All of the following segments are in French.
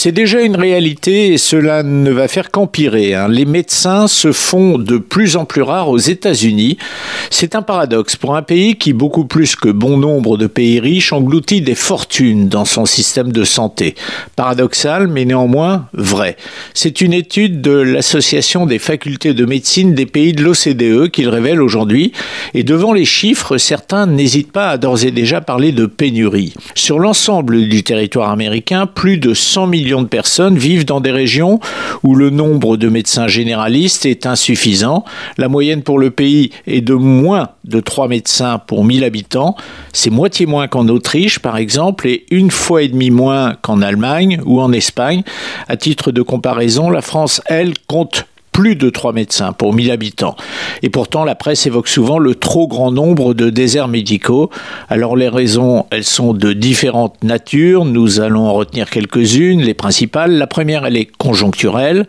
C'est déjà une réalité et cela ne va faire qu'empirer. Hein. Les médecins se font de plus en plus rares aux États-Unis. C'est un paradoxe pour un pays qui, beaucoup plus que bon nombre de pays riches, engloutit des fortunes dans son système de santé. Paradoxal, mais néanmoins vrai. C'est une étude de l'Association des facultés de médecine des pays de l'OCDE qu'il révèle aujourd'hui. Et devant les chiffres, certains n'hésitent pas à d'ores et déjà parler de pénurie. Sur l'ensemble du territoire américain, plus de 100 millions de personnes vivent dans des régions où le nombre de médecins généralistes est insuffisant. La moyenne pour le pays est de moins de 3 médecins pour 1000 habitants. C'est moitié moins qu'en Autriche, par exemple, et une fois et demi moins qu'en Allemagne ou en Espagne. À titre de comparaison, la France, elle, compte plus de 3 médecins pour 1000 habitants. Et pourtant, la presse évoque souvent le trop grand nombre de déserts médicaux. Alors les raisons, elles sont de différentes natures. Nous allons en retenir quelques-unes, les principales. La première, elle est conjoncturelle.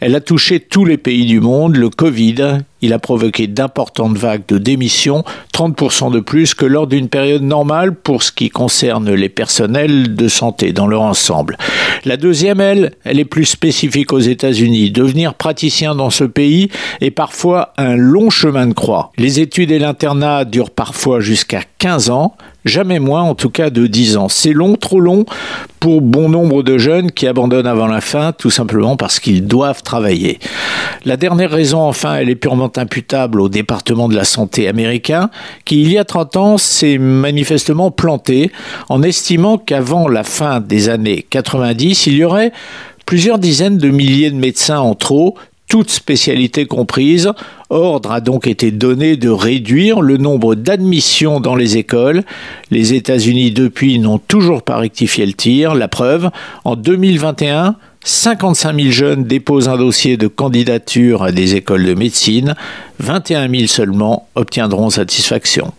Elle a touché tous les pays du monde. Le Covid il a provoqué d'importantes vagues de démissions, 30% de plus que lors d'une période normale pour ce qui concerne les personnels de santé dans leur ensemble. La deuxième, elle, elle est plus spécifique aux États-Unis. Devenir praticien dans ce pays est parfois un long chemin de croix. Les études et l'internat durent parfois jusqu'à 15 ans, jamais moins en tout cas de 10 ans. C'est long, trop long pour bon nombre de jeunes qui abandonnent avant la fin tout simplement parce qu'ils doivent travailler. La dernière raison enfin, elle est purement imputable au département de la santé américain qui il y a 30 ans s'est manifestement planté en estimant qu'avant la fin des années 90, il y aurait plusieurs dizaines de milliers de médecins en trop toutes spécialités comprises. Ordre a donc été donné de réduire le nombre d'admissions dans les écoles. Les États-Unis, depuis, n'ont toujours pas rectifié le tir. La preuve, en 2021, 55 000 jeunes déposent un dossier de candidature à des écoles de médecine. 21 000 seulement obtiendront satisfaction.